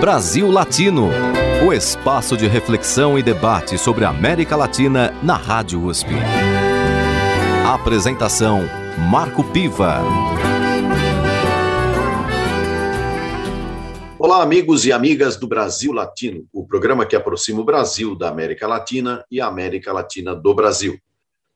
Brasil Latino, o espaço de reflexão e debate sobre a América Latina na Rádio USP. Apresentação Marco Piva. Olá, amigos e amigas do Brasil Latino, o programa que aproxima o Brasil da América Latina e a América Latina do Brasil.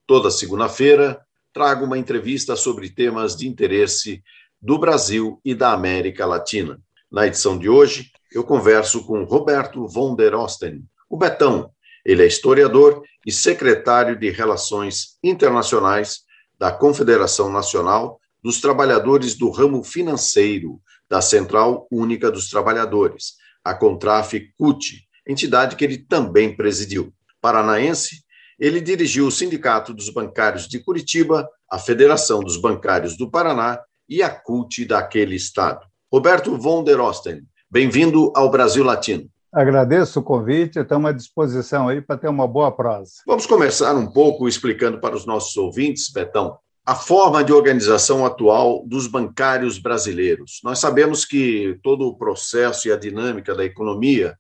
Toda segunda-feira, trago uma entrevista sobre temas de interesse do Brasil e da América Latina. Na edição de hoje, eu converso com Roberto von der Osten, o Betão. Ele é historiador e secretário de Relações Internacionais da Confederação Nacional dos Trabalhadores do Ramo Financeiro da Central Única dos Trabalhadores, a Contraf CUT, entidade que ele também presidiu. Paranaense, ele dirigiu o Sindicato dos Bancários de Curitiba, a Federação dos Bancários do Paraná e a CUT daquele estado. Roberto von der Osten, Bem-vindo ao Brasil Latino. Agradeço o convite, estamos à disposição aí para ter uma boa prosa. Vamos começar um pouco explicando para os nossos ouvintes, Betão, a forma de organização atual dos bancários brasileiros. Nós sabemos que todo o processo e a dinâmica da economia,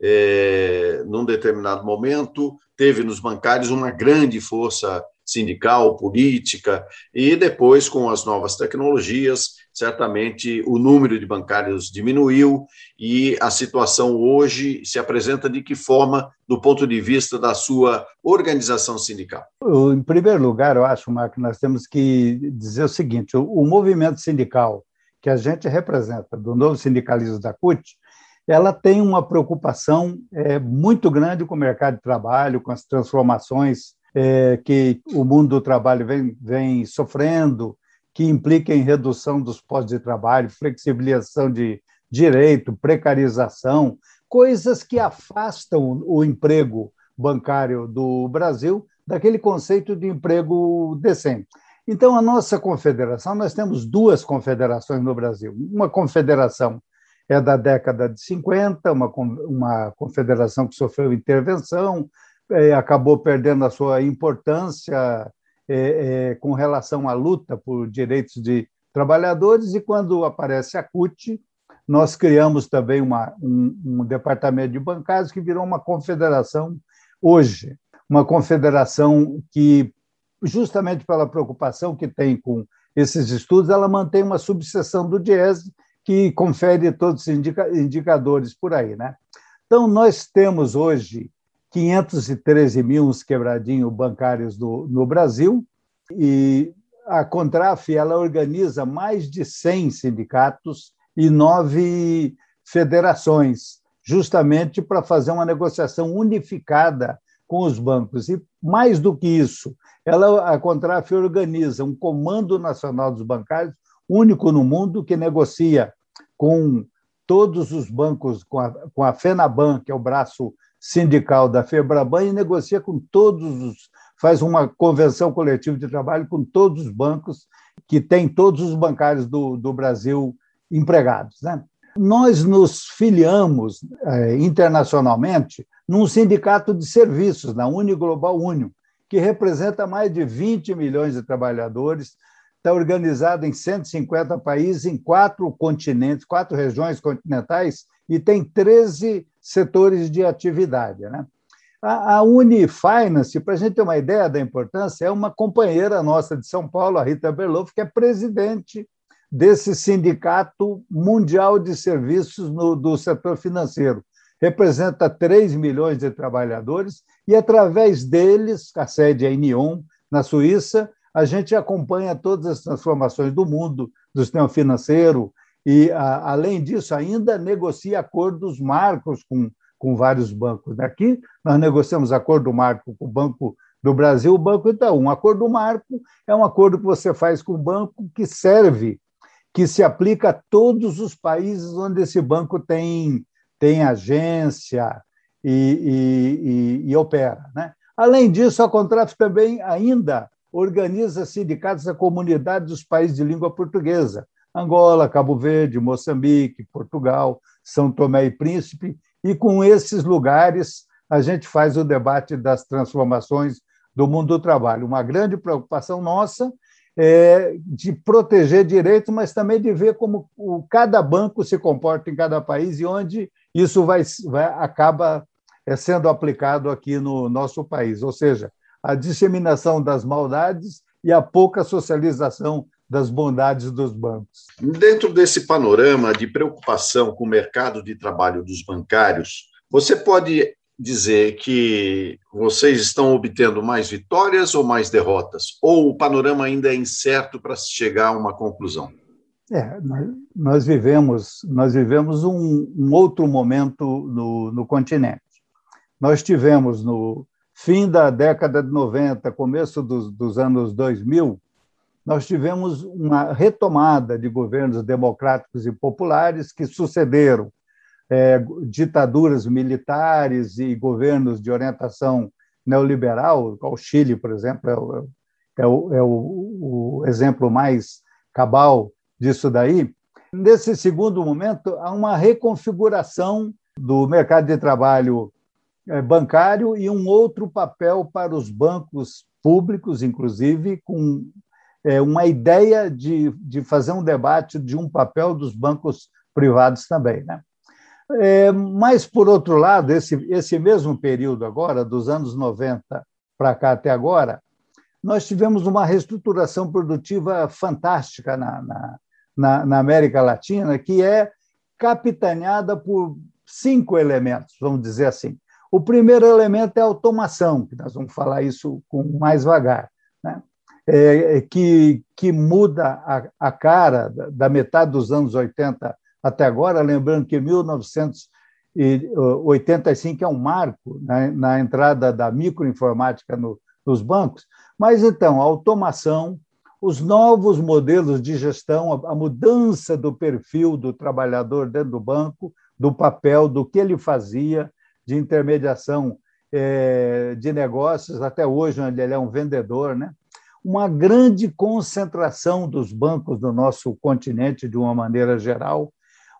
é, num determinado momento, teve nos bancários uma grande força sindical, política, e depois, com as novas tecnologias, certamente o número de bancários diminuiu e a situação hoje se apresenta de que forma, do ponto de vista da sua organização sindical? Em primeiro lugar, eu acho, Marco, nós temos que dizer o seguinte: o movimento sindical que a gente representa, do novo sindicalismo da CUT, ela tem uma preocupação é, muito grande com o mercado de trabalho, com as transformações é, que o mundo do trabalho vem, vem sofrendo, que implica em redução dos postos de trabalho, flexibilização de direito, precarização, coisas que afastam o emprego bancário do Brasil daquele conceito de emprego decente. Então, a nossa confederação, nós temos duas confederações no Brasil. Uma confederação é da década de 50, uma, uma confederação que sofreu intervenção, é, acabou perdendo a sua importância é, é, com relação à luta por direitos de trabalhadores, e quando aparece a CUT, nós criamos também uma, um, um departamento de bancários que virou uma confederação hoje, uma confederação que, justamente pela preocupação que tem com esses estudos, ela mantém uma subseção do DIES que confere todos os indica indicadores por aí. Né? Então, nós temos hoje 513 mil uns quebradinhos bancários do, no Brasil, e a Contraf ela organiza mais de 100 sindicatos e nove federações, justamente para fazer uma negociação unificada com os bancos. E mais do que isso, ela, a Contraf organiza um Comando Nacional dos Bancários, único no mundo, que negocia com todos os bancos, com a, com a FENABAN, que é o braço sindical da FEBRABAN e negocia com todos os. faz uma convenção coletiva de trabalho com todos os bancos, que tem todos os bancários do, do Brasil empregados. Né? Nós nos filiamos eh, internacionalmente num sindicato de serviços, na Uniglobal Union, que representa mais de 20 milhões de trabalhadores, está organizado em 150 países, em quatro continentes, quatro regiões continentais, e tem 13 setores de atividade. Né? A, a Unifinance, para a gente ter uma ideia da importância, é uma companheira nossa de São Paulo, a Rita Berloff, que é presidente desse sindicato mundial de serviços no, do setor financeiro. Representa 3 milhões de trabalhadores e, através deles, a sede é em Nyon, na Suíça, a gente acompanha todas as transformações do mundo, do sistema financeiro, e, a, além disso, ainda negocia acordos marcos com, com vários bancos. Aqui, nós negociamos acordo marco com o Banco do Brasil, o Banco Itaú. Um acordo marco é um acordo que você faz com o banco que serve, que se aplica a todos os países onde esse banco tem, tem agência e, e, e, e opera. Né? Além disso, a Contraf também ainda organiza sindicatos da comunidade dos países de língua portuguesa. Angola, Cabo Verde, Moçambique, Portugal, São Tomé e Príncipe, e com esses lugares a gente faz o debate das transformações do mundo do trabalho. Uma grande preocupação nossa é, de proteger direitos, mas também de ver como o, cada banco se comporta em cada país e onde isso vai, vai acaba é, sendo aplicado aqui no nosso país. Ou seja, a disseminação das maldades e a pouca socialização das bondades dos bancos. Dentro desse panorama de preocupação com o mercado de trabalho dos bancários, você pode dizer que vocês estão obtendo mais vitórias ou mais derrotas? Ou o panorama ainda é incerto para se chegar a uma conclusão? É, nós vivemos, nós vivemos um, um outro momento no, no continente. Nós tivemos no fim da década de 90, começo dos, dos anos 2000, nós tivemos uma retomada de governos democráticos e populares que sucederam é, ditaduras militares e governos de orientação neoliberal, o Chile, por exemplo, é, o, é, o, é o, o exemplo mais cabal disso daí. Nesse segundo momento, há uma reconfiguração do mercado de trabalho é, bancário e um outro papel para os bancos públicos, inclusive, com é, uma ideia de, de fazer um debate de um papel dos bancos privados também. Né? É, mas, por outro lado, esse, esse mesmo período agora, dos anos 90 para cá até agora, nós tivemos uma reestruturação produtiva fantástica na, na, na, na América Latina, que é capitaneada por cinco elementos, vamos dizer assim. O primeiro elemento é a automação, que nós vamos falar isso com mais vagar, né? É, que, que muda a, a cara da metade dos anos 80 até agora, lembrando que 1985 é um marco na, na entrada da microinformática no, nos bancos, mas então a automação, os novos modelos de gestão, a, a mudança do perfil do trabalhador dentro do banco, do papel, do que ele fazia, de intermediação é, de negócios, até hoje, onde ele é um vendedor, né? Uma grande concentração dos bancos do nosso continente, de uma maneira geral,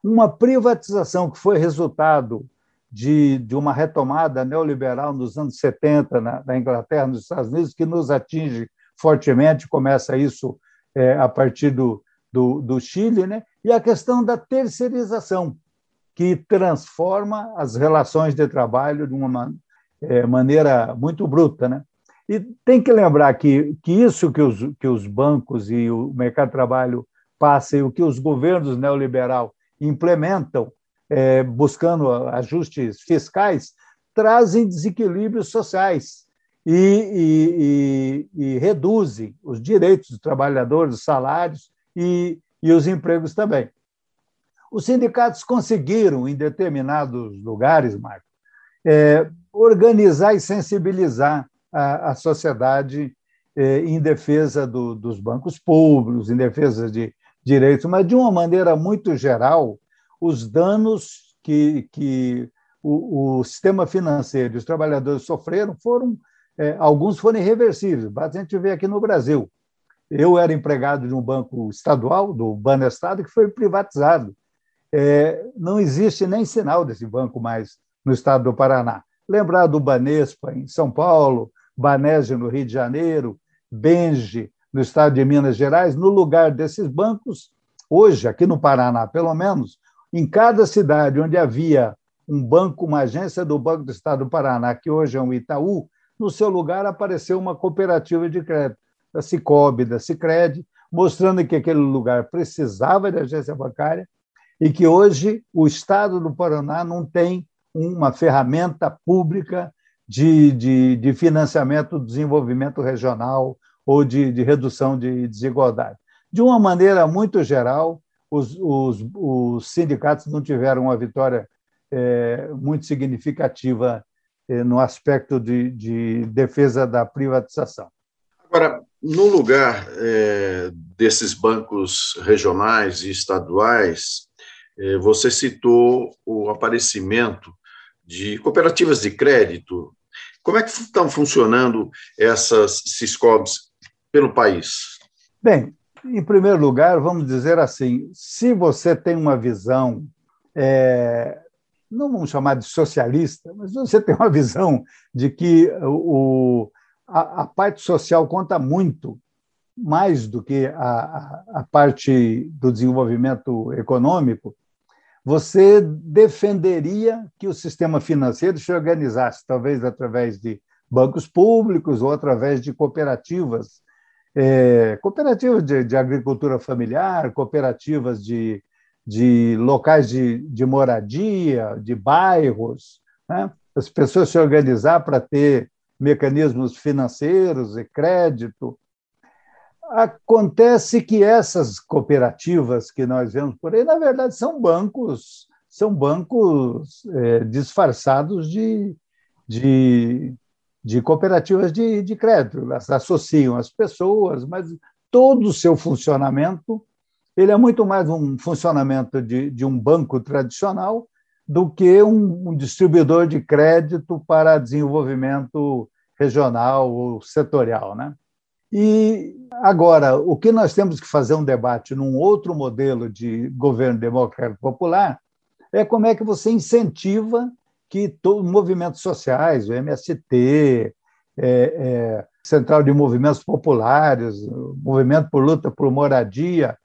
uma privatização que foi resultado de, de uma retomada neoliberal nos anos 70 na, na, Inglaterra, nos Estados Unidos, que nos atinge fortemente, começa isso é, a partir do, do, do Chile, né? e a questão da terceirização, que transforma as relações de trabalho de uma é, maneira muito bruta. Né? E tem que lembrar que, que isso que os, que os bancos e o mercado de trabalho passam, e o que os governos neoliberais implementam, é, buscando ajustes fiscais, trazem desequilíbrios sociais e, e, e, e, reduzem os direitos dos trabalhadores, os salários e, e os empregos também. Os sindicatos conseguiram, em determinados lugares, Marco, é, organizar e sensibilizar a, a sociedade é, em defesa do, dos bancos públicos, em defesa de, direitos, mas de uma maneira muito geral, os danos que, que o, o sistema financeiro e os trabalhadores sofreram foram, é, alguns foram irreversíveis. A gente vê aqui no Brasil. Eu era empregado de um banco estadual, do Banestado, que foi privatizado. É, não existe nem sinal desse banco mais no estado do Paraná. Lembrar do Banespa em São Paulo, Banese no Rio de Janeiro, Benge no estado de Minas Gerais, no lugar desses bancos, hoje, aqui no Paraná, pelo menos, em cada cidade onde havia um banco, uma agência do Banco do Estado do Paraná, que hoje é um Itaú, no seu lugar apareceu uma cooperativa de crédito, da Cicobi, da Cicred, mostrando que aquele lugar precisava de agência bancária e que hoje o Estado do Paraná não tem uma ferramenta pública de, de, de financiamento do desenvolvimento regional ou de, de redução de desigualdade. De uma maneira muito geral, os, os, os sindicatos não tiveram uma vitória é, muito significativa é, no aspecto de, de, defesa da privatização. Agora, no lugar é, desses bancos regionais e estaduais, é, você citou o aparecimento de cooperativas de crédito. Como é que estão funcionando essas Siscobs pelo país? Bem, em primeiro lugar, vamos dizer assim: se você tem uma visão, é, não vamos chamar de socialista, mas você tem uma visão de que o, a, a parte social conta muito mais do que a, a parte do desenvolvimento econômico, você defenderia que o sistema financeiro se organizasse, talvez através de bancos públicos ou através de cooperativas, é, cooperativas de, de, agricultura familiar, cooperativas de, de locais de, de moradia, de bairros, né? as pessoas se organizar para ter mecanismos financeiros e crédito. Acontece que essas cooperativas que nós vemos por aí, na verdade, são bancos, são bancos é, disfarçados de, de, de cooperativas de, de crédito. Elas associam as pessoas, mas todo o seu funcionamento ele é muito mais um funcionamento de, de um banco tradicional do que um, um distribuidor de crédito para desenvolvimento regional ou setorial. Né? E agora, o que nós temos que fazer um debate num outro modelo de governo democrático popular é como é que você incentiva que todos movimentos sociais, o MST, é, é, Central de Movimentos Populares, Movimento por Luta por Moradia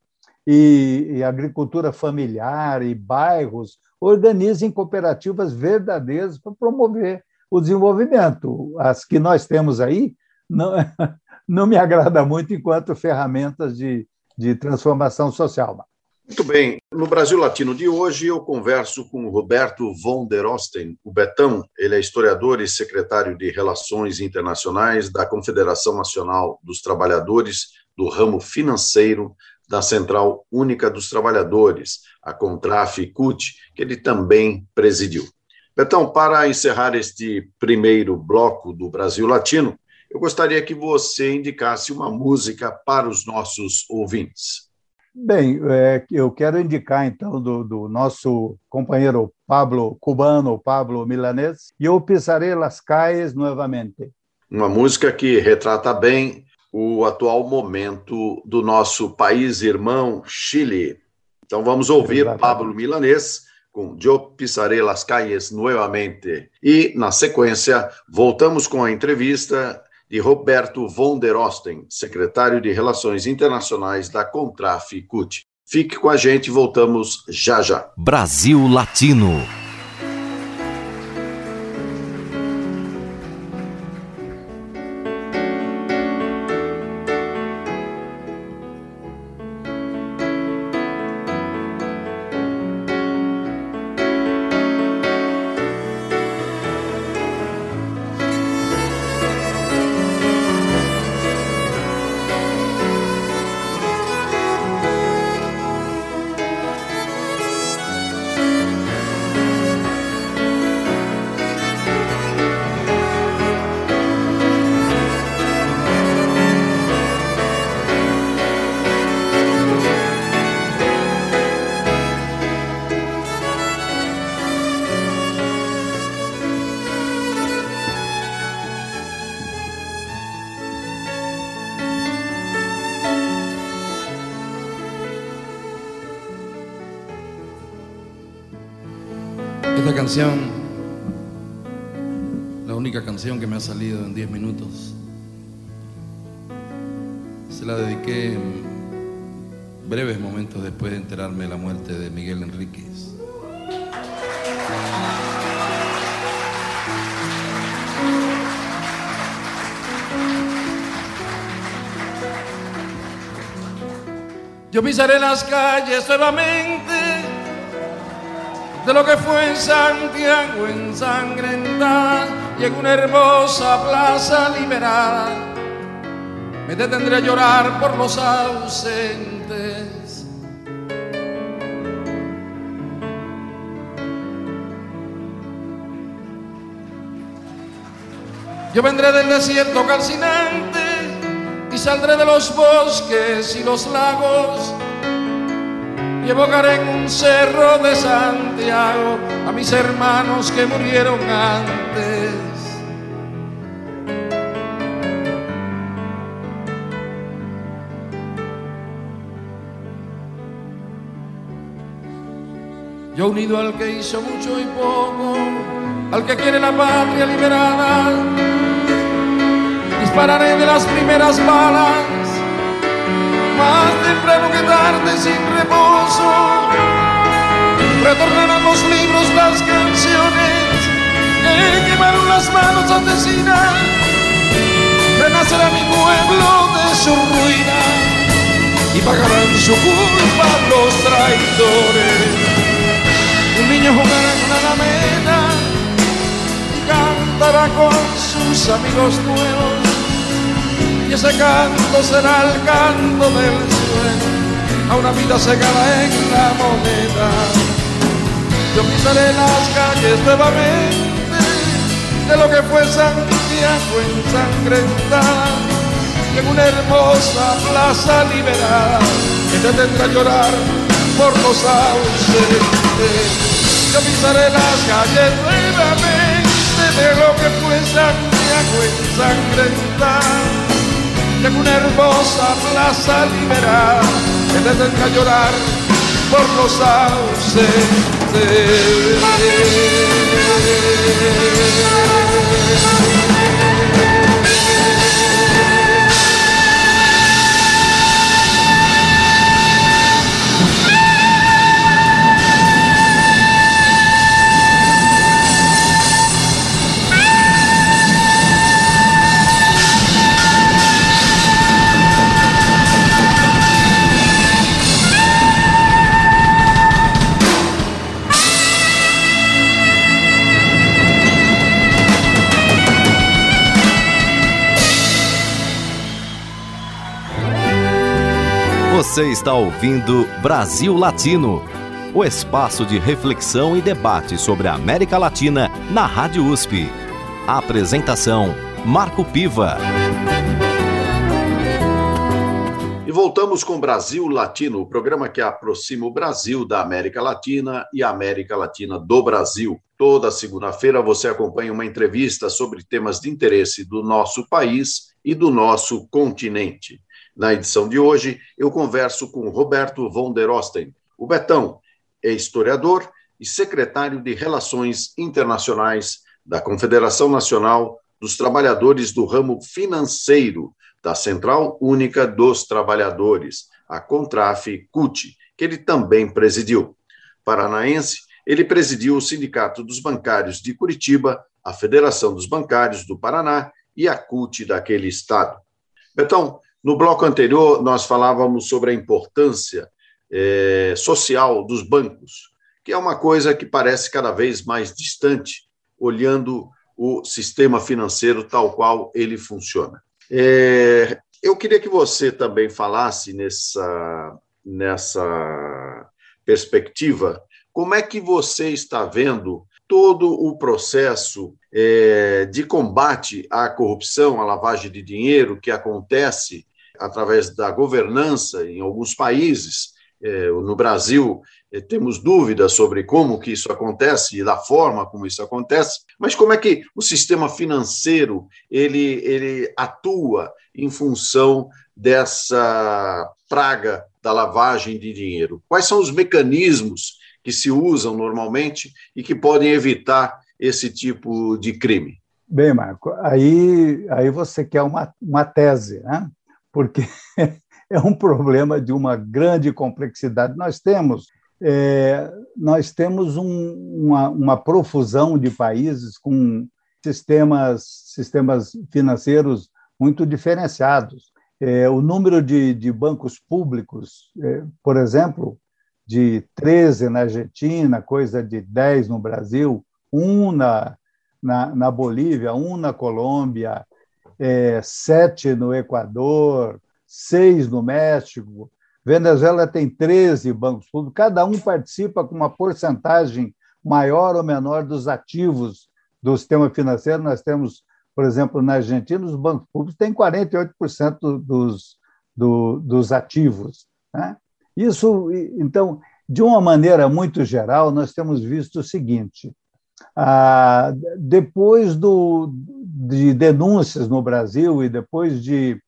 e, e Agricultura Familiar e bairros organizem cooperativas verdadeiras para promover o desenvolvimento. As que nós temos aí não, não me agrada muito enquanto ferramentas de, de transformação social. Muito bem. No Brasil Latino de hoje, eu converso com Roberto von der Osten, o Betão. Ele é historiador e secretário de Relações Internacionais da Confederação Nacional dos Trabalhadores do ramo financeiro da Central Única dos Trabalhadores, a Contraf-CUT, que ele também presidiu. Betão, para encerrar este primeiro bloco do Brasil Latino, eu gostaria que você indicasse uma música para os nossos ouvintes. Bem, é, eu quero indicar então do, do, nosso companheiro Pablo Cubano, Pablo Milanês, e Eu Pisaré las calles novamente. Uma música que retrata bem o atual momento do nosso país irmão Chile. Então vamos ouvir Exatamente. Pablo Milanês com Eu Pisaré las calles novamente. E, na sequência, voltamos com a entrevista de Roberto von der Osten, secretário de Relações Internacionais da Contraf CUT. Fique com a gente, voltamos já já. Brasil Latino. Salido en 10 minutos, se la dediqué en breves momentos después de enterarme de la muerte de Miguel Enríquez. Yo pisaré las calles nuevamente de lo que fue en Santiago ensangrentada y en una hermosa plaza liberada me detendré a llorar por los ausentes. Yo vendré del desierto calcinante y saldré de los bosques y los lagos y evocaré en un cerro de Santiago a mis hermanos que murieron antes. Yo unido al que hizo mucho y poco, al que quiere la patria liberada, dispararé de las primeras balas más temprano que tarde sin reposo. Retornarán los libros, las canciones que quemaron las manos asesinas. Renacerá mi pueblo de su ruina y pagarán su culpa los traidores. Un niño jugará en una alameda y cantará con sus amigos nuevos y ese canto será el canto del sueño a una vida secada en la moneda. Yo pisaré las calles nuevamente de lo que fue Santiago ensangrentada y en una hermosa plaza liberada que te tendrá llorar por los ausentes. Yo pisaré las calles nuevamente de lo que fue Santiago ensangrentada en una hermosa plaza liberada que te tendrá llorar por los ausentes. Você está ouvindo Brasil Latino, o espaço de reflexão e debate sobre a América Latina na Rádio USP. A apresentação: Marco Piva. E voltamos com Brasil Latino, o programa que aproxima o Brasil da América Latina e a América Latina do Brasil. Toda segunda-feira você acompanha uma entrevista sobre temas de interesse do nosso país e do nosso continente. Na edição de hoje, eu converso com Roberto von der Osten. O Betão é historiador e secretário de Relações Internacionais da Confederação Nacional dos Trabalhadores do Ramo Financeiro da Central Única dos Trabalhadores, a Contraf-CUT, que ele também presidiu. Paranaense, ele presidiu o Sindicato dos Bancários de Curitiba, a Federação dos Bancários do Paraná e a CUT daquele estado. Betão, no bloco anterior, nós falávamos sobre a importância é, social dos bancos, que é uma coisa que parece cada vez mais distante, olhando o sistema financeiro tal qual ele funciona. É, eu queria que você também falasse nessa, nessa perspectiva como é que você está vendo todo o processo é, de combate à corrupção, à lavagem de dinheiro que acontece através da governança em alguns países. É, no Brasil, é, temos dúvidas sobre como que isso acontece e da forma como isso acontece, mas como é que o sistema financeiro ele, ele atua em função dessa praga da lavagem de dinheiro? Quais são os mecanismos que se usam normalmente e que podem evitar esse tipo de crime? Bem, Marco, aí, aí você quer uma, uma tese, né? porque é um problema de uma grande complexidade. Nós temos é, nós temos um, uma, uma, profusão de países com sistemas, sistemas financeiros muito diferenciados. É, o número de, de bancos públicos, é, por exemplo, de 13 na Argentina, coisa de 10 no Brasil, um na, na, na Bolívia, um na Colômbia, é, sete no Equador, seis no México. Venezuela tem 13 bancos públicos, cada um participa com uma porcentagem maior ou menor dos ativos do sistema financeiro. Nós temos, por exemplo, na Argentina, os bancos públicos têm 48% dos, do, dos ativos. Né? Isso, então, de uma maneira muito geral, nós temos visto o seguinte: ah, depois do, de denúncias no Brasil e depois de,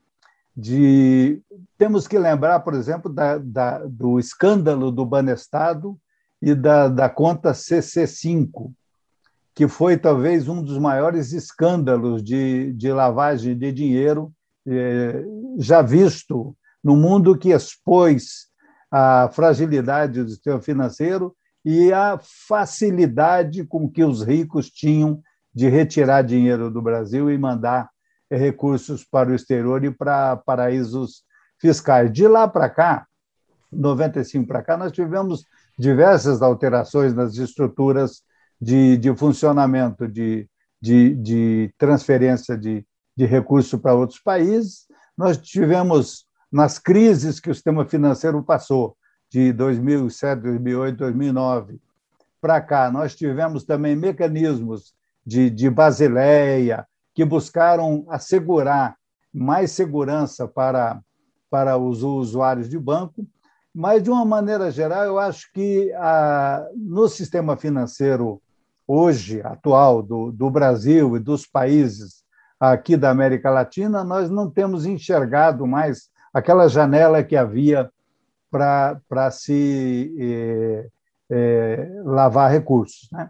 de. Temos que lembrar, por exemplo, da, da, do escândalo do Banestado e da, da conta CC5, que foi talvez um dos maiores escândalos de, de lavagem de dinheiro eh, já visto no mundo que expôs a fragilidade do sistema financeiro e a facilidade com que os ricos tinham de retirar dinheiro do Brasil e mandar recursos para o exterior e para paraísos fiscais. De lá para cá, 95 para cá, nós tivemos diversas alterações nas estruturas de, de funcionamento, de, de, de transferência de, de recursos para outros países. Nós tivemos, nas crises que o sistema financeiro passou, de 2007, 2008, 2009 para cá, nós tivemos também mecanismos de, de Basileia que buscaram assegurar mais segurança para, para os usuários de banco, mas, de uma maneira geral, eu acho que a, no sistema financeiro hoje, atual, do, do Brasil e dos países aqui da América Latina, nós não temos enxergado mais aquela janela que havia para se é, é, lavar recursos. Né?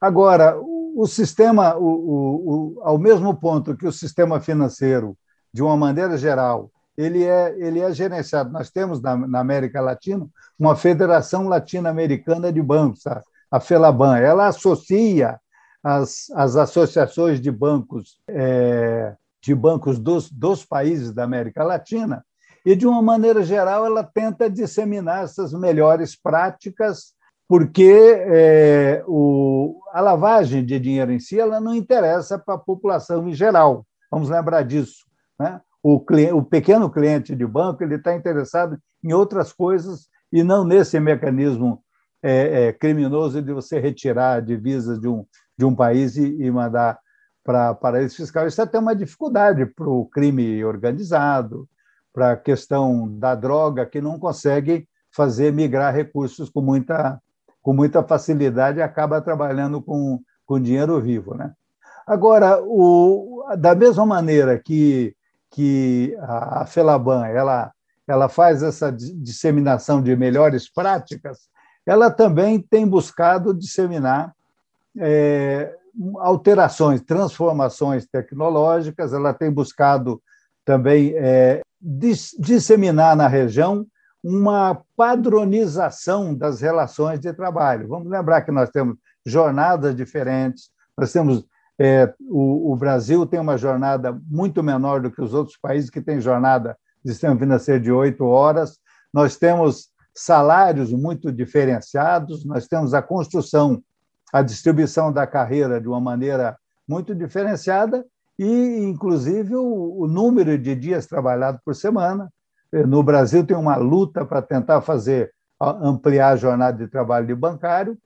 Agora, o, o sistema, o, o, ao mesmo ponto que o sistema financeiro, de uma maneira geral, ele é, ele é gerenciado. Nós temos na, na América Latina uma Federação Latino-Americana de Bancos, a, a FELABAN. Ela associa as, as associações de bancos é, de bancos dos, dos países da América Latina e, de uma maneira geral, ela tenta disseminar essas melhores práticas, porque é, o, a lavagem de dinheiro em si ela não interessa para a população em geral. Vamos lembrar disso. Né? O, o pequeno cliente de banco ele está interessado em outras coisas e não nesse mecanismo é, é, criminoso de você retirar divisas de um, de um país e, e mandar para paraíso fiscal. Isso é até uma dificuldade para o crime organizado, para a questão da droga, que não consegue fazer migrar recursos com muita, com muita facilidade e acaba trabalhando com, com dinheiro vivo. Né? Agora, o, da mesma maneira que, que a Felaban ela, ela faz essa disseminação de melhores práticas, ela também tem buscado disseminar é, alterações, transformações tecnológicas, ela tem buscado também é, disseminar na região uma padronização das relações de trabalho. Vamos lembrar que nós temos jornadas diferentes, nós temos é, o, o, Brasil tem uma jornada muito menor do que os outros países que têm jornada de sistema financeiro de oito horas. Nós temos salários muito diferenciados, nós temos a construção, a distribuição da carreira de uma maneira muito diferenciada e, inclusive, o, o número de dias trabalhados por semana. No Brasil, tem uma luta para tentar fazer ampliar a jornada de trabalho de bancário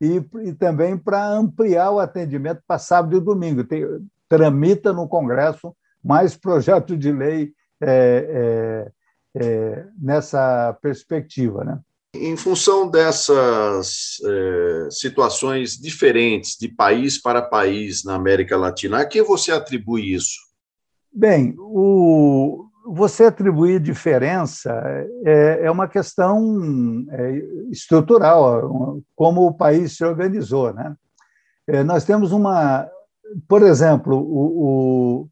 e, e também para ampliar o atendimento para sábado e domingo. Tem, tramita no Congresso mais projeto de lei é, é, é, nessa perspectiva. Né? Em função dessas é, situações diferentes de país para país na América Latina, a que você atribui isso? Bem, o, você atribuir diferença é, é uma questão é, estrutural, como o país se organizou. Né? É, nós temos uma. Por exemplo, o, o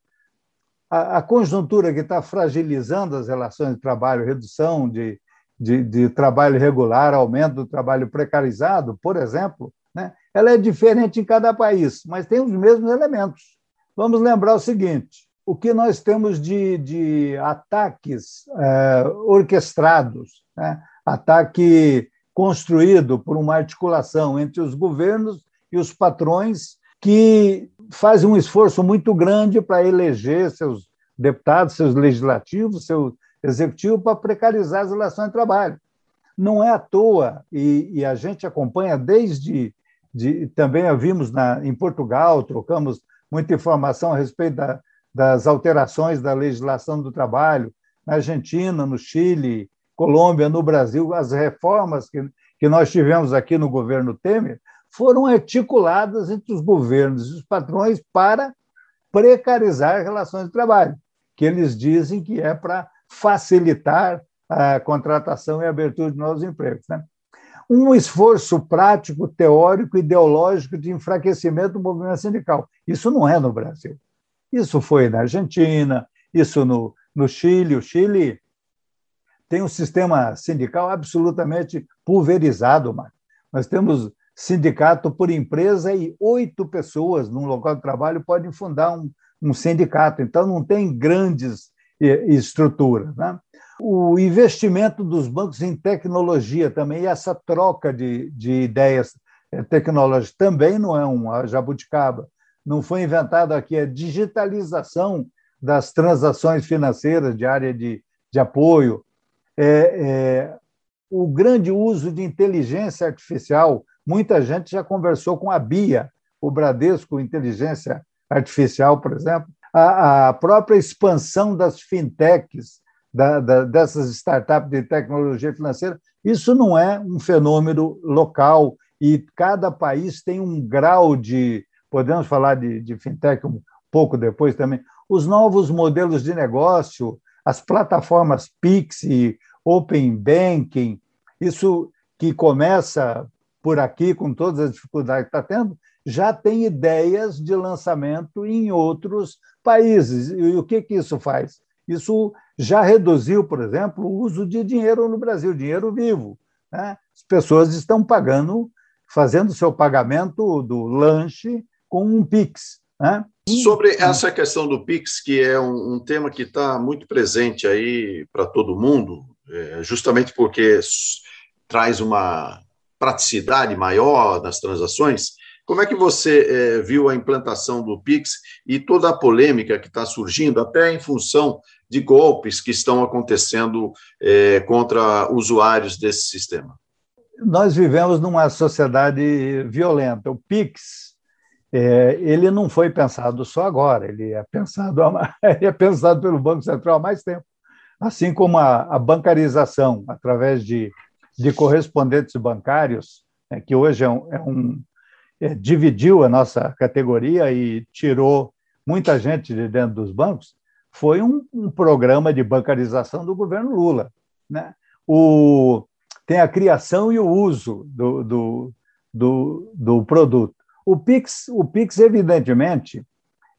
a, a conjuntura que está fragilizando as relações de trabalho, redução de de, de trabalho regular, aumento do trabalho precarizado, por exemplo, né, ela é diferente em cada país, mas tem os mesmos elementos. Vamos lembrar o seguinte: o que nós temos de, de ataques é, orquestrados, né, ataque construído por uma articulação entre os governos e os patrões que fazem um esforço muito grande para eleger seus deputados, seus legislativos, seus, executivo para precarizar as relações de trabalho. Não é à toa, e, e a gente acompanha desde. De, também a vimos na, em Portugal, trocamos muita informação a respeito da, das alterações da legislação do trabalho, na Argentina, no Chile, Colômbia, no Brasil, as reformas que, que nós tivemos aqui no governo Temer foram articuladas entre os governos e os patrões para precarizar relações de trabalho, que eles dizem que é para facilitar a contratação e a abertura de novos empregos. Né? Um esforço prático, teórico, ideológico de enfraquecimento do movimento sindical. Isso não é no Brasil. Isso foi na Argentina, isso no, no Chile. O Chile tem um sistema sindical absolutamente pulverizado, Marco. Nós temos sindicato por empresa e oito pessoas num local de trabalho podem fundar um, um sindicato. Então, não tem grandes estruturas. Né? O investimento dos bancos em tecnologia também, essa troca de, de ideias eh, tecnológicas também não é uma jabuticaba. Não foi inventado aqui a digitalização das transações financeiras de área de, de apoio, é, é, o grande uso de inteligência artificial. Muita gente já conversou com a BIA, o Bradesco Inteligência Artificial, por exemplo, a, própria expansão das fintechs, da, da, dessas startups de tecnologia financeira. Isso não é um fenômeno local e cada país tem um grau de. Podemos falar de, de fintech um pouco depois também. Os novos modelos de negócio, as plataformas Pix Open Banking, isso que começa por aqui, com todas as dificuldades que está tendo, já tem ideias de lançamento em outros países. E o que, que isso faz? Isso já reduziu, por exemplo, o uso de dinheiro no Brasil, dinheiro vivo. Né? As pessoas estão pagando, fazendo seu pagamento do lanche com um Pix. Né? Sobre essa questão do Pix, que é um, um tema que está muito presente aí para todo mundo, é, justamente porque traz uma praticidade maior nas transações. Como é que você é, viu a implantação do Pix e toda a polêmica que está surgindo, até em função de golpes que estão acontecendo é, contra usuários desse sistema? Nós vivemos numa sociedade violenta. O Pix é, ele não foi pensado só agora, ele é pensado, ele é pensado pelo Banco Central há mais tempo assim como a, a bancarização através de, de correspondentes bancários, né, que hoje é um, é um é, dividiu a nossa categoria e tirou muita gente de dentro dos bancos, foi um, um programa de bancarização do governo Lula. Né? O, tem a criação e o uso do, do, do, do produto. O Pix, o Pix, evidentemente,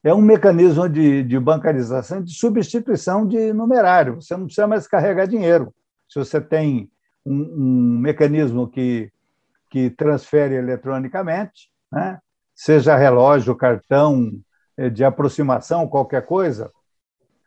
é um mecanismo de, de bancarização de substituição de numerário. Você não precisa mais carregar dinheiro. Se você tem um, um mecanismo que, que transfere eletronicamente, né? seja relógio, cartão eh, de aproximação, qualquer coisa,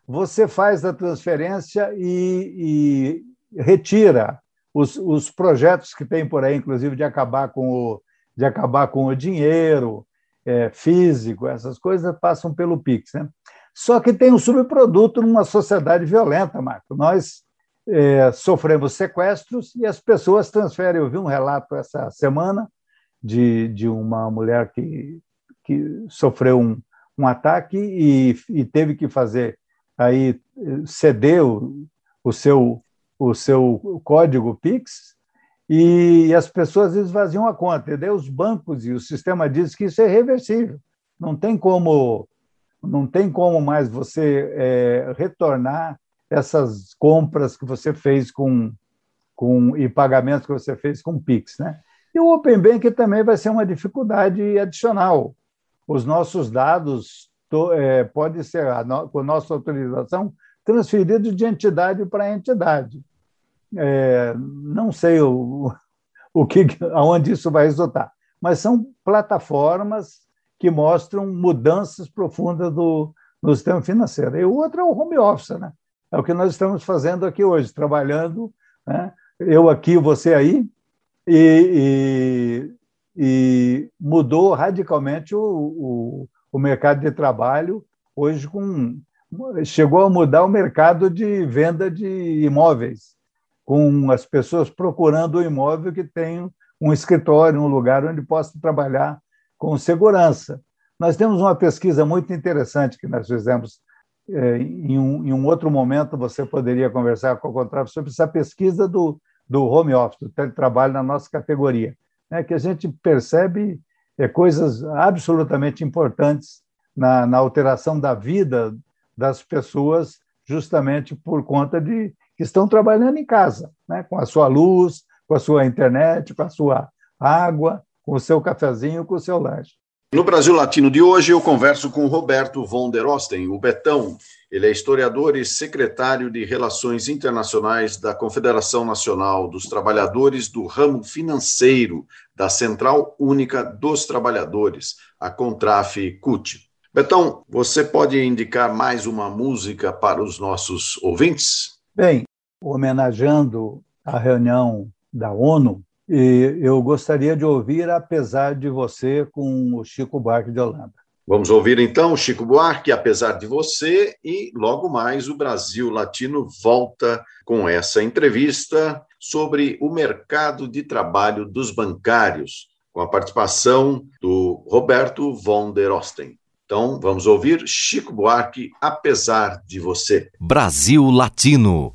você faz a transferência e, e retira os, os, projetos que tem por aí, inclusive de acabar com o, de acabar com o dinheiro, é, físico, essas coisas passam pelo Pix. Né? Só que tem um subproduto numa sociedade violenta, Marco. Nós é, sofremos sequestros e as pessoas transferem. Eu vi um relato essa semana de, de uma mulher que, que sofreu um, um ataque e, e teve que fazer aí ceder o, o seu o seu código Pix e as pessoas esvaziam a conta. E os bancos e o sistema diz que isso é reversível. Não tem como, não tem como mais você é, retornar essas compras que você fez com, com e pagamentos que você fez com Pix, né? E o Open Bank também vai ser uma dificuldade adicional. Os nossos dados é, podem ser, no, com nossa autorização, transferidos de entidade para entidade é, não sei o, o que, aonde isso vai resultar, mas são plataformas que mostram mudanças profundas do, no sistema financeiro. E o outro é o home office, né? É o que nós estamos fazendo aqui hoje, trabalhando, né? eu aqui, você aí, e, e, e mudou radicalmente o, o, o mercado de trabalho hoje com chegou a mudar o mercado de venda de imóveis com as pessoas procurando um imóvel que tenha um escritório, um lugar onde possa trabalhar com segurança. Nós temos uma pesquisa muito interessante que nós fizemos em um, em um outro momento, você poderia conversar com o Contrato sobre essa pesquisa do, do home office, do teletrabalho na nossa categoria, né, que a gente percebe é, coisas absolutamente importantes na, na alteração da vida das pessoas, justamente por conta de que estão trabalhando em casa, né? com a sua luz, com a sua internet, com a sua água, com o seu cafezinho, com o seu lanche. No Brasil Latino de hoje, eu converso com Roberto von der Osten, o Betão. Ele é historiador e secretário de Relações Internacionais da Confederação Nacional dos Trabalhadores do Ramo Financeiro da Central Única dos Trabalhadores, a Contraf CUT. Betão, você pode indicar mais uma música para os nossos ouvintes? Bem, homenageando a reunião da ONU, e eu gostaria de ouvir Apesar de Você com o Chico Buarque de Holanda. Vamos ouvir então Chico Buarque, Apesar de Você, e logo mais o Brasil Latino volta com essa entrevista sobre o mercado de trabalho dos bancários, com a participação do Roberto von der Osten. Então, vamos ouvir Chico Buarque, Apesar de Você. Brasil Latino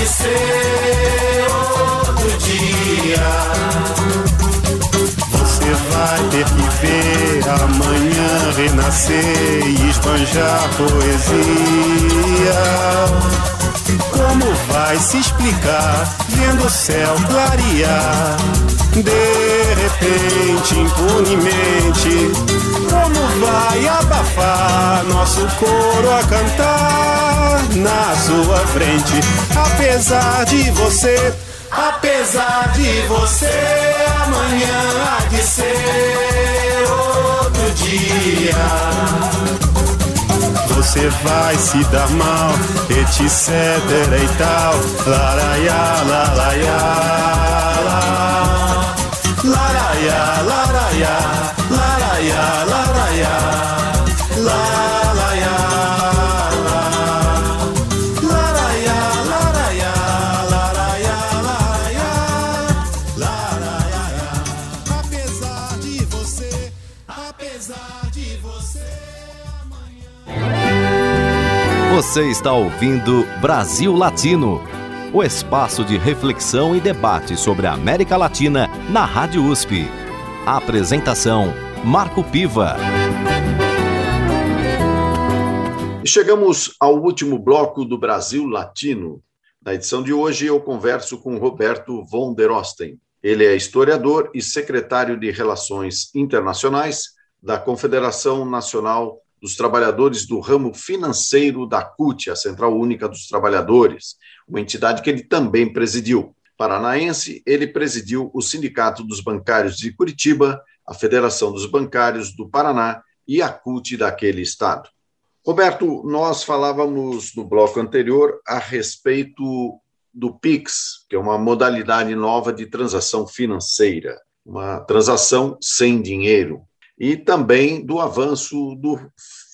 de ser outro dia. Você vai ter que ver amanhã renascer e esbanjar poesia. Como vai se explicar vendo o céu clarear? De repente, impunemente, como vai abafar nosso coro a cantar na sua frente? Apesar de você, apesar de você, amanhã há de ser outro dia você vai se dar mal, etc e tal. Laraiá, laraiá, laraiá, laraiá, laraiá, laraiá, laraiá. Você está ouvindo Brasil Latino, o espaço de reflexão e debate sobre a América Latina na Rádio USP. A apresentação: Marco Piva. Chegamos ao último bloco do Brasil Latino. Na edição de hoje, eu converso com Roberto von der Osten. Ele é historiador e secretário de Relações Internacionais da Confederação Nacional dos Trabalhadores do Ramo Financeiro da CUT, a Central Única dos Trabalhadores, uma entidade que ele também presidiu. Paranaense, ele presidiu o Sindicato dos Bancários de Curitiba, a Federação dos Bancários do Paraná e a CUT daquele estado. Roberto, nós falávamos no bloco anterior a respeito do PIX, que é uma modalidade nova de transação financeira, uma transação sem dinheiro, e também do avanço do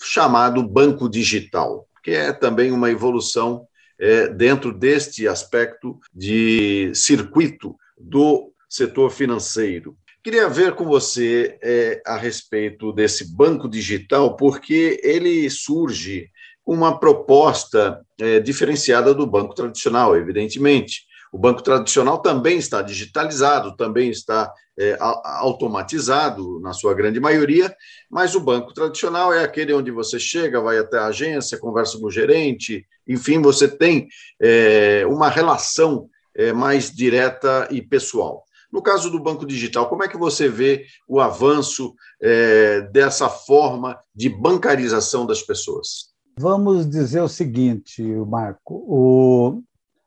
chamado banco digital, que é também uma evolução é, dentro deste aspecto de circuito do setor financeiro. Queria ver com você é, a respeito desse banco digital, porque ele surge uma proposta é, diferenciada do banco tradicional, evidentemente. O banco tradicional também está digitalizado, também está é, automatizado, na sua grande maioria, mas o banco tradicional é aquele onde você chega, vai até a agência, conversa com o gerente, enfim, você tem é, uma relação é, mais direta e pessoal. No caso do banco digital, como é que você vê o avanço é, dessa forma de bancarização das pessoas? Vamos dizer o seguinte, Marco: o...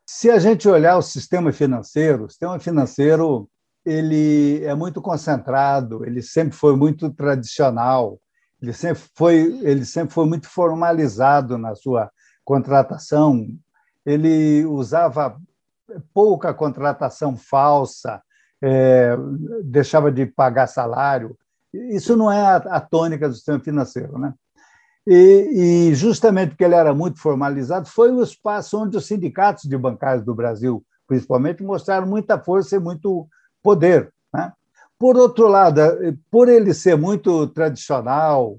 se a gente olhar o sistema financeiro, o sistema financeiro ele é muito concentrado, ele sempre foi muito tradicional, ele sempre foi, ele sempre foi muito formalizado na sua contratação, ele usava pouca contratação falsa, é, deixava de pagar salário. Isso não é a, a tônica do sistema financeiro. Né? E, e, justamente porque ele era muito formalizado, foi o espaço onde os sindicatos de bancários do Brasil, principalmente, mostraram muita força e muito poder. Né? Por outro lado, por ele ser muito tradicional,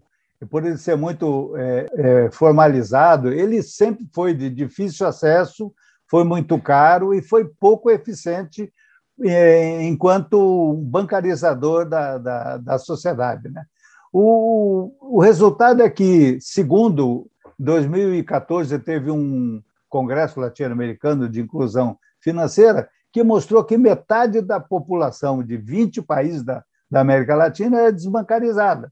por ele ser muito é, é, formalizado, ele sempre foi de difícil acesso, foi muito caro e foi pouco eficiente é, enquanto bancarizador da, da, da sociedade. Né? O, o resultado é que, segundo 2014, teve um Congresso Latino-Americano de Inclusão Financeira que mostrou que metade da população de 20 países da, da América Latina era desbancarizada.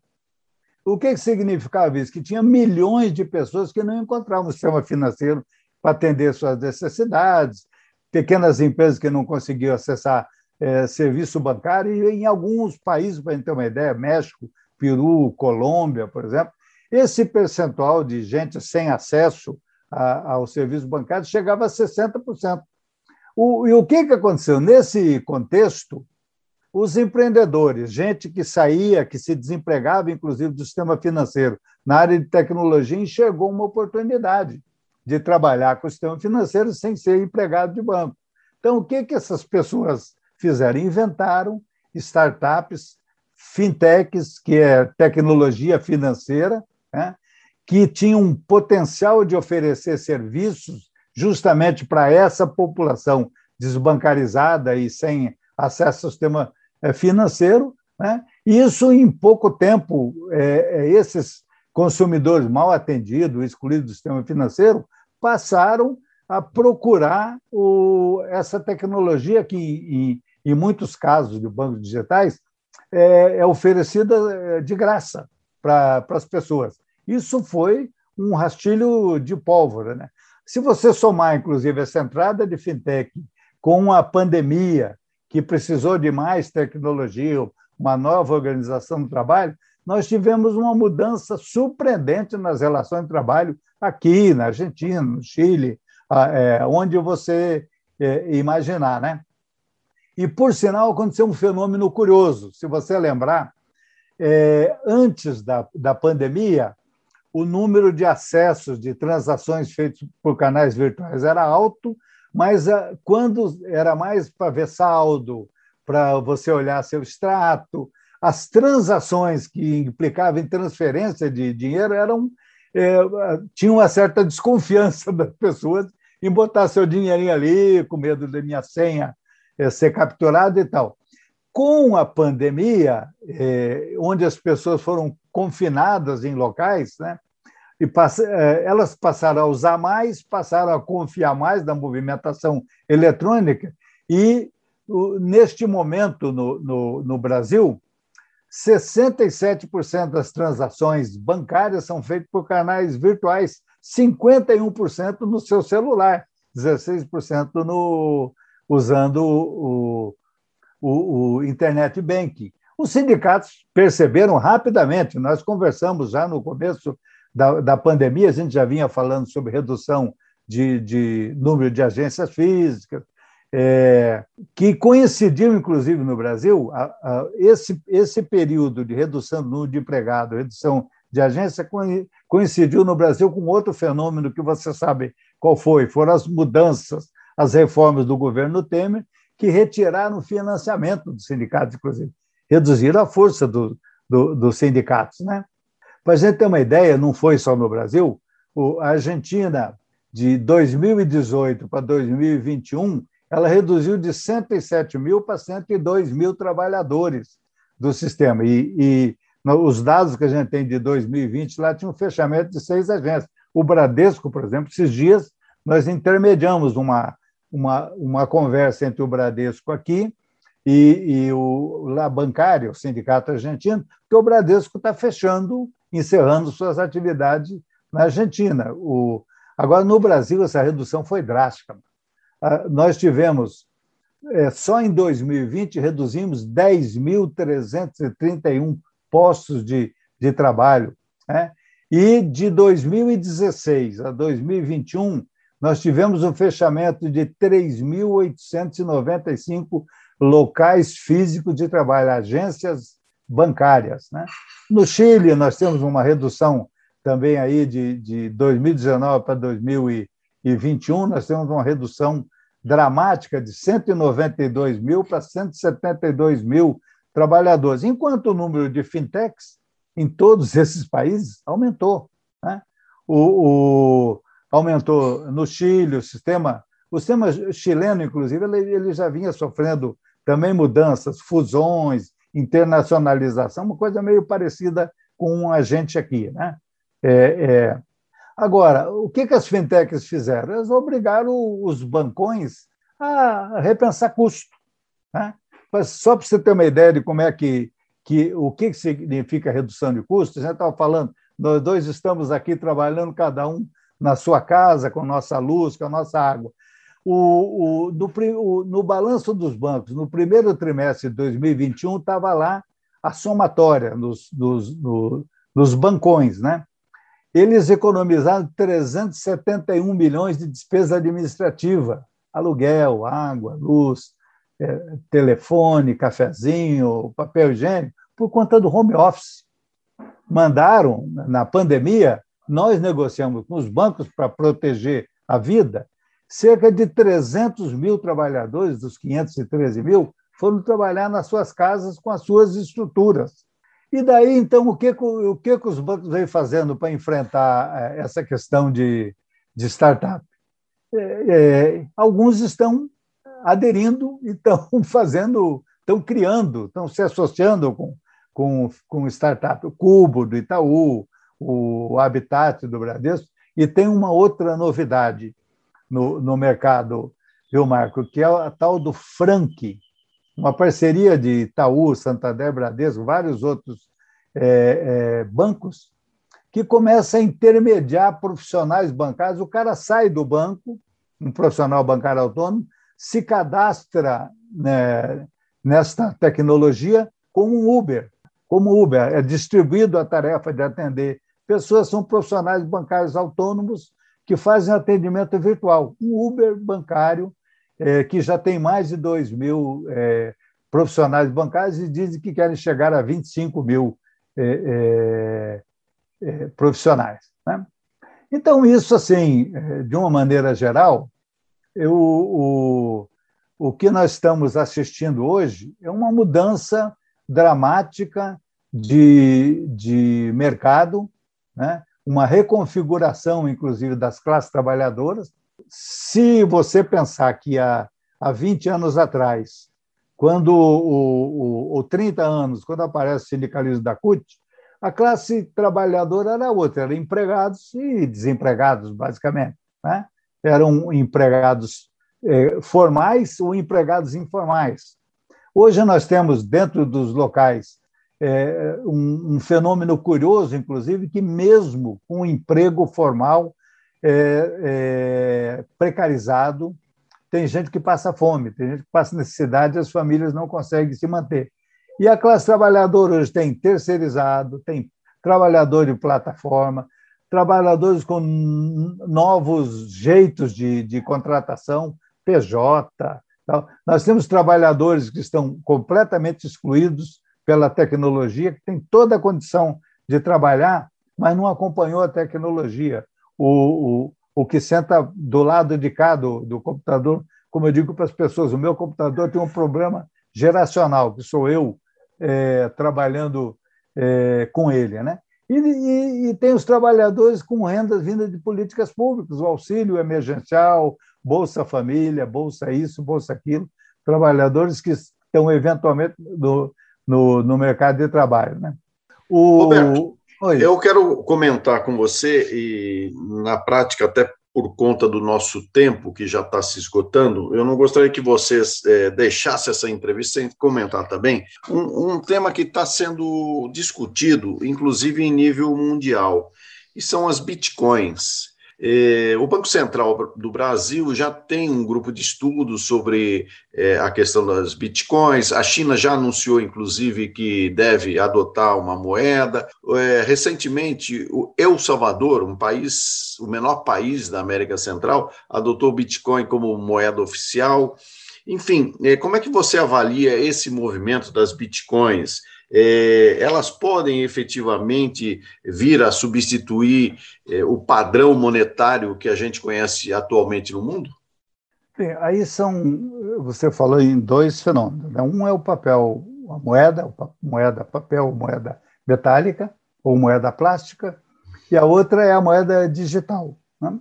O que, significava isso? Que tinha milhões de pessoas que não encontravam um sistema financeiro para atender suas necessidades, pequenas empresas que não conseguiam acessar é, serviço bancário, e em alguns países, para a gente ter uma ideia, México, Peru, Colômbia, por exemplo, esse percentual de gente sem acesso a, ao serviço bancário chegava a 60%. O, e o que, que aconteceu? Nesse contexto, os empreendedores, gente que saía, que se desempregava, inclusive, do sistema financeiro, na área de tecnologia, enxergou uma oportunidade de trabalhar com o sistema financeiro sem ser empregado de banco. Então, o que, que essas pessoas fizeram? Inventaram startups, fintechs, que é tecnologia financeira, né, que tinham um potencial de oferecer serviços justamente para essa população desbancarizada e sem acesso ao sistema financeiro. Né? Isso, em pouco tempo, é, é, esses consumidores mal atendidos, excluídos do sistema financeiro, passaram a procurar o, essa tecnologia que, em, em, muitos casos de bancos digitais, é, é oferecida é, de graça para as pessoas. Isso foi um rastilho de pólvora. Né? Se você somar, inclusive, essa entrada de fintech com a pandemia, que precisou de mais tecnologia, uma nova organização do trabalho, nós tivemos uma mudança surpreendente nas relações de trabalho aqui na Argentina, no Chile, é, onde você é, imaginar, né? E, por sinal, aconteceu um fenômeno curioso. Se você lembrar, é, antes da, da pandemia, o número de acessos de transações feitas por canais virtuais era alto, mas ah, quando era mais para ver saldo, para você olhar seu extrato, as transações que implicavam em transferência de dinheiro eram é, tinham uma certa desconfiança das pessoas em botar seu dinheirinho ali, com medo da minha senha é, ser capturada e tal. Com a pandemia, é, onde as pessoas foram confinadas em locais, né, e é, elas passaram a usar mais, passaram a confiar mais na movimentação eletrônica, e neste momento no, no, no Brasil, 67% das transações bancárias são feitas por canais virtuais, 51% no seu celular, 16% no, usando o, o, o Internet Banking. Os sindicatos perceberam rapidamente, nós conversamos já no começo da, da pandemia, a gente já vinha falando sobre redução de, de número de agências físicas, é, que coincidiu, inclusive, no Brasil, a, a, esse, esse período de redução do número de empregado, redução de agência, coincidiu no Brasil com outro fenômeno que você sabe qual foi: foram as mudanças, as reformas do governo Temer, que retiraram o financiamento dos sindicatos, inclusive, reduziram a força do, do, dos sindicatos. Né? Para a gente ter uma ideia, não foi só no Brasil, a Argentina, de 2018 para 2021, ela reduziu de 107 mil para 102 mil trabalhadores do sistema. E, e os dados que a gente tem de 2020 lá tinha um fechamento de seis agências. O Bradesco, por exemplo, esses dias nós intermediamos uma, uma, uma conversa entre o Bradesco aqui e, e o lá bancário, o sindicato argentino, que o Bradesco está fechando, encerrando suas atividades na Argentina. O, agora, no Brasil, essa redução foi drástica. Ah, nós tivemos, é, só em 2020, reduzimos 10.331 postos de, de trabalho. Né? E de 2016 a 2021, nós tivemos um fechamento de 3.895 locais físicos de trabalho, agências bancárias. Né? No Chile, nós temos uma redução também aí de, de 2019 para 2021, nós temos uma redução dramática de 192 mil para 172 mil trabalhadores, enquanto o número de fintechs em todos esses países aumentou. Né? O, o, aumentou no Chile, o sistema, o sistema chileno, inclusive, ele, ele já vinha sofrendo também mudanças, fusões, internacionalização, uma coisa meio parecida com a gente aqui. Né? É, é... Agora, o que, que as fintechs fizeram? Elas obrigaram os bancões a repensar custo. Né? Só para você ter uma ideia de como é que, que o que significa redução de custos, já estava falando, nós dois estamos aqui trabalhando cada um na sua casa, com nossa luz, com a nossa água. O, o, no, o, no balanço dos bancos, no primeiro trimestre de 2021, estava lá a somatória nos, nos, no, nos bancões. Né? Eles economizaram 371 milhões de despesa administrativa, aluguel, água, luz, é, telefone, cafezinho, papel higiênico, por conta do home office. Mandaram, na pandemia, nós negociamos com os bancos para proteger a vida, cerca de 300 mil trabalhadores, dos 513 mil, foram trabalhar nas suas casas com as suas estruturas. E daí, então, o que, o que, os bancos vêm fazendo para enfrentar é, essa questão de, de startup? É, é, alguns estão aderindo e estão fazendo, estão criando, estão se associando com, com, com startup, o Cubo do Itaú, o Habitat do Bradesco, e tem uma outra novidade no, no mercado, viu, Marco, que é a tal do Frank, uma parceria de Itaú, Santander, Bradesco, vários outros é, é, bancos, que começa a intermediar profissionais bancários. O cara sai do banco, um profissional bancário autônomo, se cadastra né, nesta tecnologia como um Uber. Como Uber, é distribuído a tarefa de atender pessoas, são profissionais bancários autônomos que fazem atendimento virtual. Um Uber bancário, é, que já tem mais de 2 mil é, profissionais bancários e dizem que querem chegar a 25 mil é, é, é, profissionais. Né? Então, isso, assim, é, de uma maneira geral, eu, o, o que nós estamos assistindo hoje é uma mudança dramática de, de mercado, né? Uma reconfiguração, inclusive, das classes trabalhadoras. Se você pensar que há, há 20 anos atrás, quando, ou, ou 30 anos, quando aparece o sindicalismo da CUT, A classe trabalhadora era outra, eram empregados e desempregados, basicamente. Né? Eram empregados eh, formais ou empregados informais. Hoje nós temos, dentro dos locais, eh, um, um, fenômeno curioso, inclusive, que mesmo com um emprego formal eh, precarizado, tem gente que passa fome, tem gente que passa necessidade as famílias não conseguem se manter. E a classe trabalhadora hoje tem terceirizado, tem trabalhador de plataforma, trabalhadores com novos jeitos de, de contratação, PJ. Tal. Nós temos trabalhadores que estão completamente excluídos pela tecnologia, que tem toda a condição de trabalhar, mas não acompanhou a tecnologia. O, o, o que senta do lado de cá do, do computador, como eu digo para as pessoas, o meu computador tem um problema geracional, que sou eu é, trabalhando é, com ele. Né? E, e, e, tem os trabalhadores com rendas vindas de políticas públicas, o auxílio emergencial, Bolsa Família, Bolsa isso, Bolsa aquilo, trabalhadores que estão eventualmente no, no, no mercado de trabalho. Né? O, Roberto, Oi. Eu quero comentar com você, e na prática, até por conta do nosso tempo que já está se esgotando, eu não gostaria que vocês é, deixassem essa entrevista sem comentar também um, um tema que está sendo discutido, inclusive em nível mundial, e são as bitcoins. É, o Banco Central do Brasil já tem um grupo de estudos sobre é, a questão das bitcoins. A China já anunciou, inclusive, que deve adotar uma moeda. É, recentemente, o El Salvador, um país, o menor país da América Central, adotou o Bitcoin como moeda oficial. Enfim, como é que você avalia esse movimento das bitcoins? É, elas podem efetivamente vir a substituir é, o padrão monetário que a gente conhece atualmente no mundo? Bem, aí são, você falou em dois fenômenos. Né? Um é o papel, a moeda, moeda papel, moeda metálica ou moeda plástica, e a outra é a moeda digital. Né?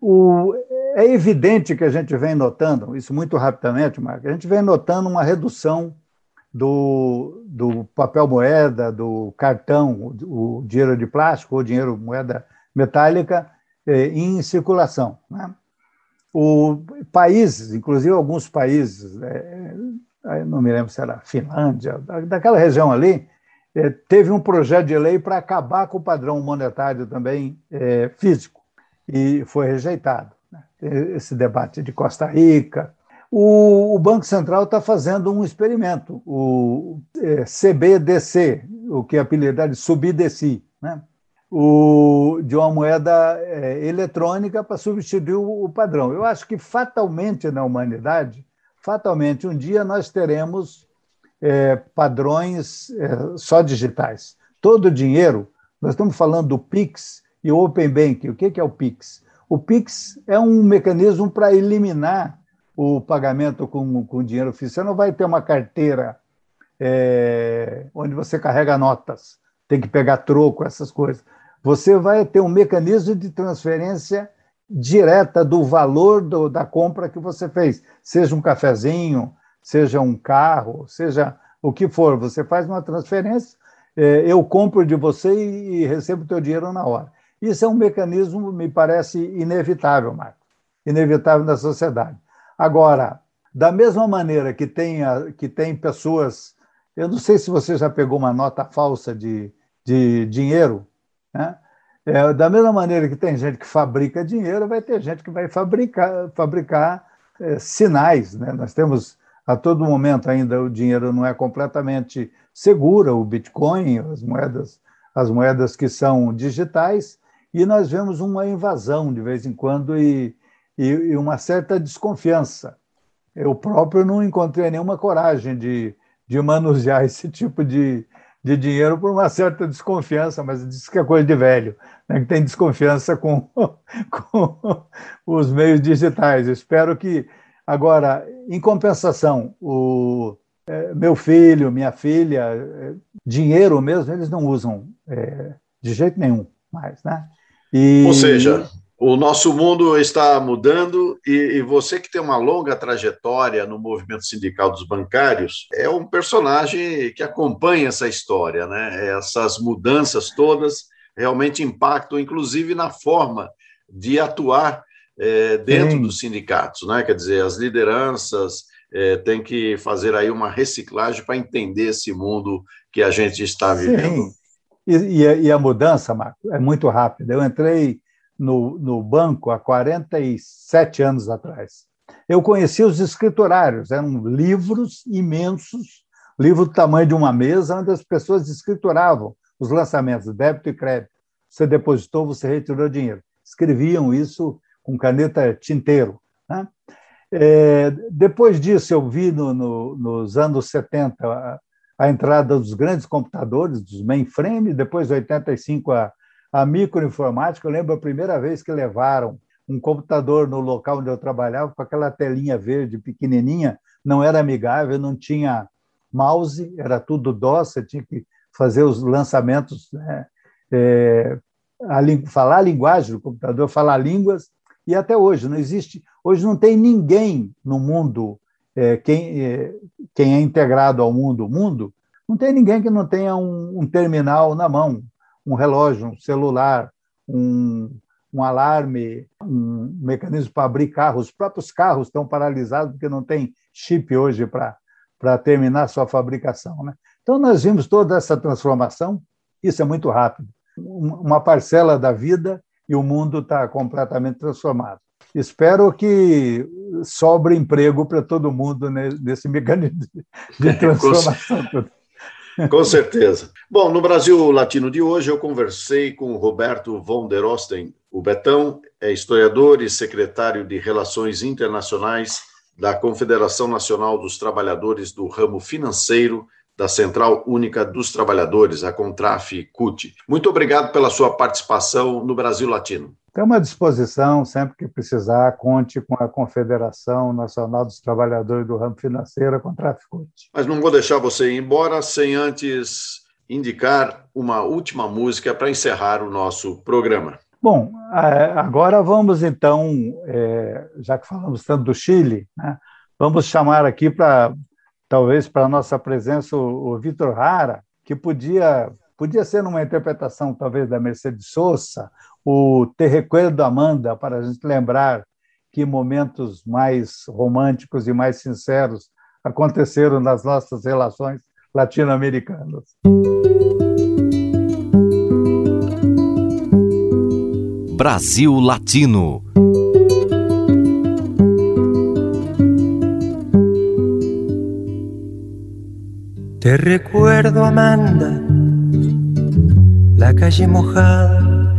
O, é evidente que a gente vem notando, isso muito rapidamente, Marco, a gente vem notando uma redução do, do papel moeda, do cartão, o dinheiro de plástico ou dinheiro moeda metálica eh, em circulação. Né? O, países, inclusive alguns países, eh, não me lembro se era Finlândia, daquela região ali, eh, teve um projeto de lei para acabar com o padrão monetário também eh, físico e foi rejeitado. Né? Esse debate de Costa Rica, o, o Banco Central está fazendo um experimento, o é, CBDC, o que é apelidado de subdeci, né? o, de uma moeda é, eletrônica para substituir o, o, padrão. Eu acho que fatalmente na humanidade, fatalmente um dia nós teremos é, padrões é, só digitais. Todo o dinheiro, nós estamos falando do Pix e o Open Bank. O que, que é o Pix? O Pix é um mecanismo para eliminar o pagamento com, com dinheiro físico. Você não vai ter uma carteira é, onde você carrega notas, tem que pegar troco, essas coisas. Você vai ter um mecanismo de transferência direta do valor do, da compra que você fez, seja um cafezinho, seja um carro, seja o que for. Você faz uma transferência, é, eu compro de você e, e recebo o teu dinheiro na hora. Isso é um mecanismo, me parece, inevitável, Marco, inevitável na sociedade. Agora, da mesma maneira que tem, que tem pessoas. Eu não sei se você já pegou uma nota falsa de, de dinheiro, né? É, da mesma maneira que tem gente que fabrica dinheiro, vai ter gente que vai fabricar, fabricar é, sinais. Né? Nós temos, a todo momento, ainda o dinheiro não é completamente seguro, o Bitcoin, as moedas, as moedas que são digitais, e nós vemos uma invasão de vez em quando e, e, e uma certa desconfiança. Eu próprio não encontrei nenhuma coragem de, de manusear esse tipo de, de dinheiro por uma certa desconfiança, mas diz que é coisa de velho, né? que tem desconfiança com, com os meios digitais. Espero que, agora, em compensação, o é, meu filho, minha filha, é, dinheiro mesmo, eles não usam é, de jeito nenhum mais. Né? E, Ou seja, O nosso mundo está mudando e, e, você que tem uma longa trajetória no movimento sindical dos bancários é um personagem que acompanha essa história, né? Essas mudanças todas realmente impactam, inclusive na forma de atuar é, dentro Sim. dos sindicatos, né? Quer dizer, as lideranças é, têm que fazer aí uma reciclagem para entender esse mundo que a gente está vivendo. Sim. E, e, a mudança, Marco, é muito rápida. Eu entrei no, no banco há 47 anos atrás. Eu conheci os escriturários, eram livros imensos, livro do tamanho de uma mesa, onde as pessoas escrituravam os lançamentos, débito e crédito. Você depositou, você retirou dinheiro. Escreviam isso com caneta tinteiro. Né? É, depois disso, eu vi no, no, nos anos 70 a, a, entrada dos grandes computadores, dos mainframe, depois, em 85, a, a microinformática, eu lembro a primeira vez que levaram um computador no local onde eu trabalhava, com aquela telinha verde pequenininha, não era amigável, não tinha mouse, era tudo DOS, tinha que fazer os lançamentos, né? é, a, falar a linguagem do computador, falar línguas, e até hoje não existe. Hoje não tem ninguém no mundo, é, quem, é, quem é integrado ao mundo, mundo, não tem ninguém que não tenha um, um terminal na mão, um relógio, um celular, um, um alarme, um mecanismo para abrir carros. Os próprios carros estão paralisados porque não tem chip hoje para terminar sua fabricação. Né? Então, nós vimos toda essa transformação, isso é muito rápido. Uma parcela da vida e o mundo está completamente transformado. Espero que sobre emprego para todo mundo nesse mecanismo de transformação. Com certeza. Bom, no Brasil Latino de hoje eu conversei com Roberto von der Osten. O Betão é historiador e secretário de Relações Internacionais da Confederação Nacional dos Trabalhadores do Ramo Financeiro da Central Única dos Trabalhadores, a Contraf-CUT. Muito obrigado pela sua participação no Brasil Latino. Estamos à disposição, sempre que precisar, conte com a Confederação Nacional dos Trabalhadores do Ramo Financeiro, a Contraficute. Mas não vou deixar você ir embora sem antes indicar uma última música para encerrar o nosso programa. Bom, agora vamos então, é, já que falamos tanto do Chile, né, vamos chamar aqui para, talvez, para a nossa presença o, o Vitor Rara, que podia, podia ser numa interpretação talvez da Mercedes Sosa o Te Recuerdo Amanda, para a gente lembrar que momentos mais românticos e mais sinceros aconteceram nas nossas relações latino-americanas. Brasil Latino. Te recuerdo, Amanda, la calle mojada